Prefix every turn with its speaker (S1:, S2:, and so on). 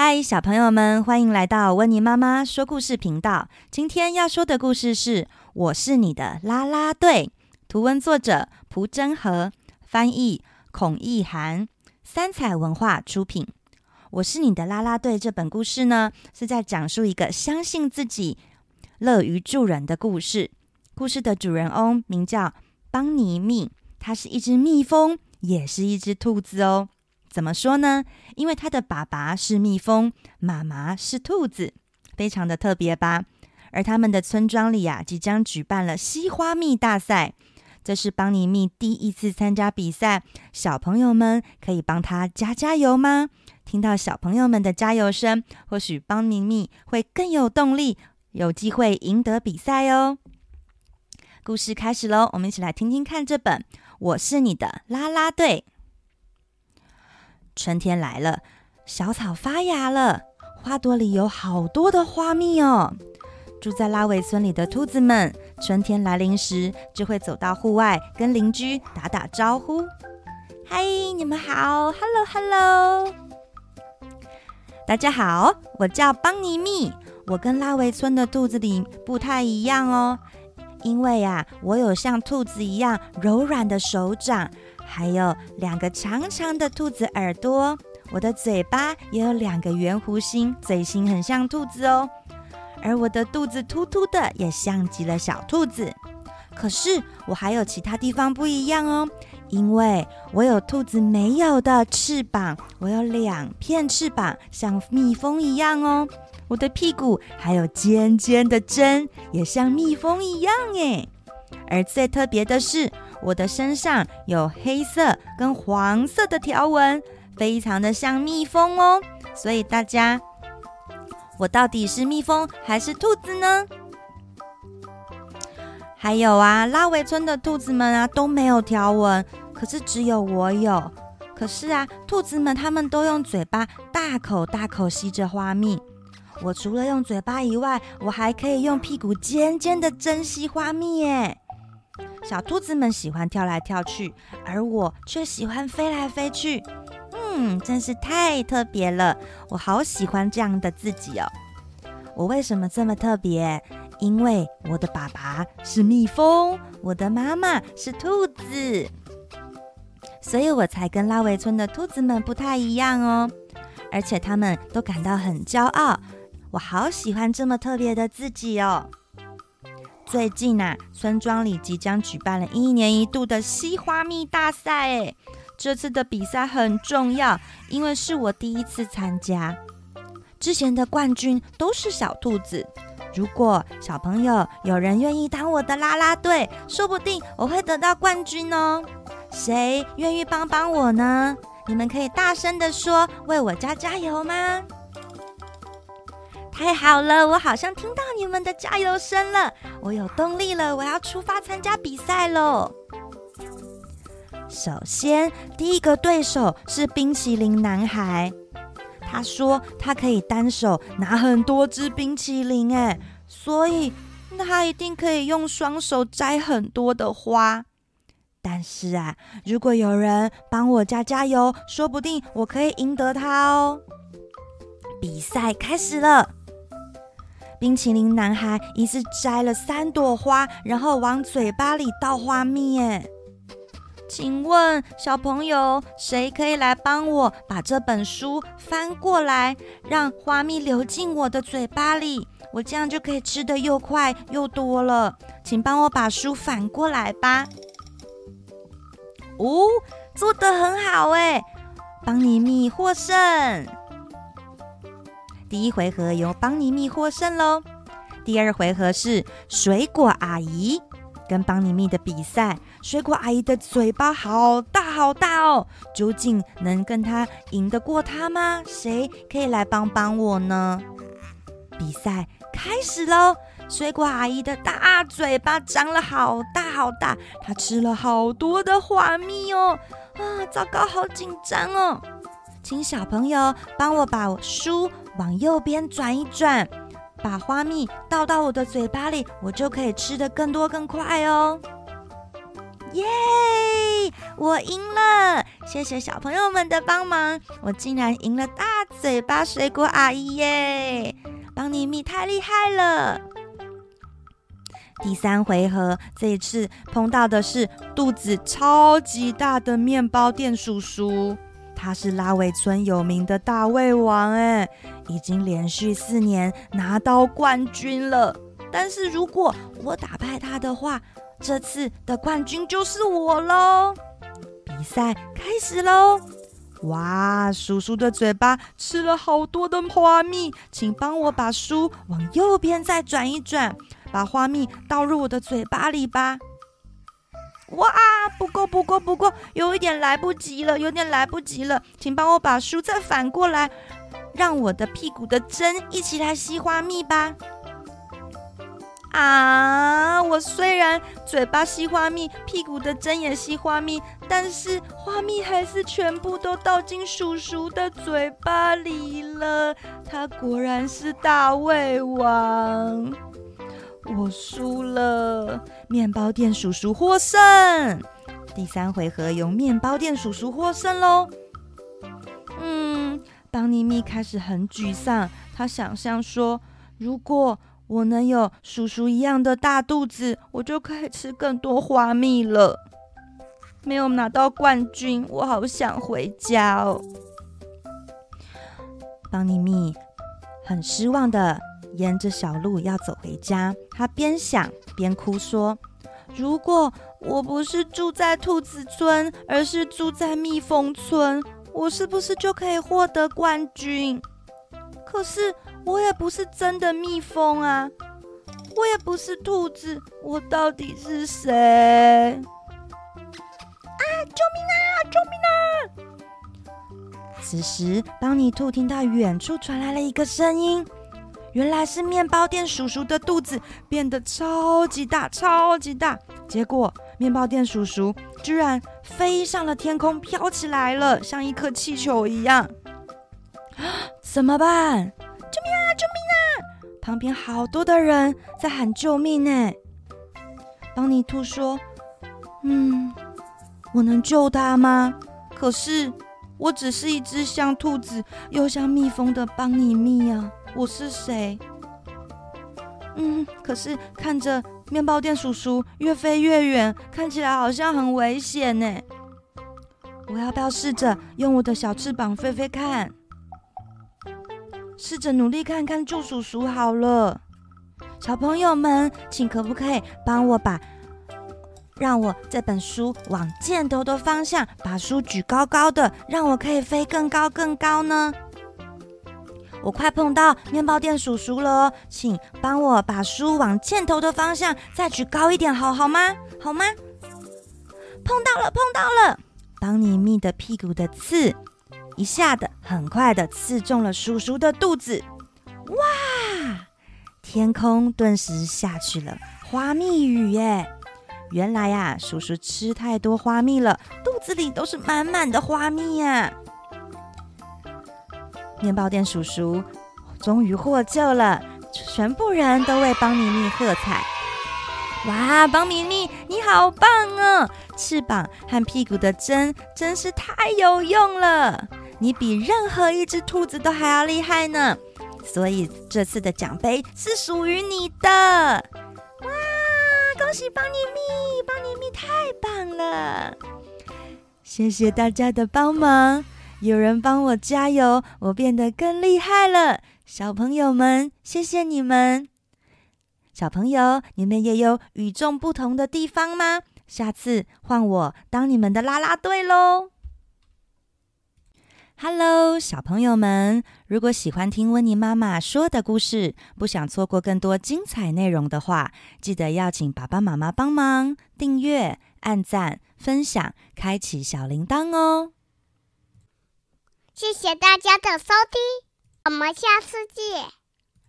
S1: 嗨，小朋友们，欢迎来到温妮妈妈说故事频道。今天要说的故事是《我是你的啦啦队》，图文作者蒲真和，翻译孔奕涵，三彩文化出品。《我是你的啦啦队》这本故事呢，是在讲述一个相信自己、乐于助人的故事。故事的主人翁名叫邦尼蜜，它是一只蜜蜂，也是一只兔子哦。怎么说呢？因为他的爸爸是蜜蜂，妈妈是兔子，非常的特别吧。而他们的村庄里啊，即将举办了吸花蜜大赛，这是邦尼蜜第一次参加比赛。小朋友们可以帮他加加油吗？听到小朋友们的加油声，或许邦尼蜜会更有动力，有机会赢得比赛哦。故事开始喽，我们一起来听听看这本《我是你的啦啦队》。春天来了，小草发芽了，花朵里有好多的花蜜哦。住在拉维村里的兔子们，春天来临时就会走到户外跟邻居打打招呼。嗨，你们好，Hello Hello，大家好，我叫邦尼蜜，我跟拉维村的兔子里不太一样哦，因为呀，我有像兔子一样柔软的手掌。还有两个长长的兔子耳朵，我的嘴巴也有两个圆弧形，嘴型很像兔子哦。而我的肚子凸凸的，也像极了小兔子。可是我还有其他地方不一样哦，因为我有兔子没有的翅膀，我有两片翅膀，像蜜蜂一样哦。我的屁股还有尖尖的针，也像蜜蜂一样诶。而最特别的是，我的身上有黑色跟黄色的条纹，非常的像蜜蜂哦。所以大家，我到底是蜜蜂还是兔子呢？还有啊，拉维村的兔子们啊都没有条纹，可是只有我有。可是啊，兔子们他们都用嘴巴大口大口吸着花蜜，我除了用嘴巴以外，我还可以用屁股尖尖的珍惜花蜜耶。小兔子们喜欢跳来跳去，而我却喜欢飞来飞去。嗯，真是太特别了，我好喜欢这样的自己哦。我为什么这么特别？因为我的爸爸是蜜蜂，我的妈妈是兔子，所以我才跟拉维村的兔子们不太一样哦。而且他们都感到很骄傲，我好喜欢这么特别的自己哦。最近啊，村庄里即将举办了一年一度的吸花蜜大赛。哎，这次的比赛很重要，因为是我第一次参加。之前的冠军都是小兔子。如果小朋友有人愿意当我的啦啦队，说不定我会得到冠军哦。谁愿意帮帮我呢？你们可以大声地说，为我加加油吗？太好了，我好像听到你们的加油声了，我有动力了，我要出发参加比赛喽。首先，第一个对手是冰淇淋男孩，他说他可以单手拿很多只冰淇淋，哎，所以他一定可以用双手摘很多的花。但是啊，如果有人帮我加加油，说不定我可以赢得他哦。比赛开始了。冰淇淋男孩一次摘了三朵花，然后往嘴巴里倒花蜜。哎，请问小朋友，谁可以来帮我把这本书翻过来，让花蜜流进我的嘴巴里？我这样就可以吃得又快又多了。请帮我把书反过来吧。哦，做得很好哎，邦尼蜜获胜。第一回合由邦尼蜜获胜喽。第二回合是水果阿姨跟邦尼蜜的比赛。水果阿姨的嘴巴好大好大哦，究竟能跟她赢得过她吗？谁可以来帮帮我呢？比赛开始喽！水果阿姨的大嘴巴张了好大好大，她吃了好多的花蜜哦。啊，糟糕，好紧张哦！请小朋友帮我把书。往右边转一转，把花蜜倒到我的嘴巴里，我就可以吃得更多更快哦！耶，我赢了！谢谢小朋友们的帮忙，我竟然赢了大嘴巴水果阿姨耶！邦妮蜜太厉害了。第三回合，这一次碰到的是肚子超级大的面包店叔叔，他是拉维村有名的大胃王，哎，已经连续四年拿到冠军了。但是如果我打败他的话，这次的冠军就是我喽！比赛开始喽！哇，叔叔的嘴巴吃了好多的花蜜，请帮我把书往右边再转一转。把花蜜倒入我的嘴巴里吧！哇，不够，不够，不够，有一点来不及了，有点来不及了，请帮我把书再反过来，让我的屁股的针一起来吸花蜜吧！啊，我虽然嘴巴吸花蜜，屁股的针也吸花蜜，但是花蜜还是全部都倒进叔叔的嘴巴里了。他果然是大胃王。我输了，面包店叔叔获胜。第三回合由面包店叔叔获胜喽。邦妮蜜开始很沮丧，她想象说，如果我能有叔叔一样的大肚子，我就可以吃更多花蜜了。没有拿到冠军，我好想回家哦。邦妮蜜很失望的。沿着小路要走回家，他边想边哭说：“如果我不是住在兔子村，而是住在蜜蜂村，我是不是就可以获得冠军？可是我也不是真的蜜蜂啊，我也不是兔子，我到底是谁？啊！救命啊！救命啊！”此时，邦尼兔听到远处传来了一个声音。原来是面包店叔叔的肚子变得超级大，超级大。结果面包店叔叔居然飞上了天空，飘起来了，像一颗气球一样。怎么办？救命啊！救命啊！旁边好多的人在喊救命呢。邦尼兔说：“嗯，我能救他吗？可是我只是一只像兔子又像蜜蜂的邦尼蜜啊。”我是谁？嗯，可是看着面包店叔叔越飞越远，看起来好像很危险呢。我要不要试着用我的小翅膀飞飞看？试着努力看看救叔叔好了。小朋友们，请可不可以帮我把让我这本书往箭头的方向，把书举高高的，让我可以飞更高更高呢？我快碰到面包店叔叔了，请帮我把书往箭头的方向再举高一点，好好吗？好吗？碰到了，碰到了！邦尼蜜的屁股的刺，一下的很快的刺中了叔叔的肚子。哇！天空顿时下起了花蜜雨耶！原来呀，叔叔吃太多花蜜了，肚子里都是满满的花蜜呀。面包店叔叔终于获救了，全部人都为邦妮蜜喝彩。哇，邦妮蜜，你好棒哦！翅膀和屁股的针真是太有用了，你比任何一只兔子都还要厉害呢。所以这次的奖杯是属于你的。哇，恭喜邦妮蜜，邦妮蜜太棒了！谢谢大家的帮忙。有人帮我加油，我变得更厉害了。小朋友们，谢谢你们。小朋友，你们也有与众不同的地方吗？下次换我当你们的啦啦队喽！Hello，小朋友们，如果喜欢听温妮妈妈说的故事，不想错过更多精彩内容的话，记得要请爸爸妈妈帮忙订阅、按赞、分享、开启小铃铛哦。
S2: 谢谢大家的收听，我们下次见。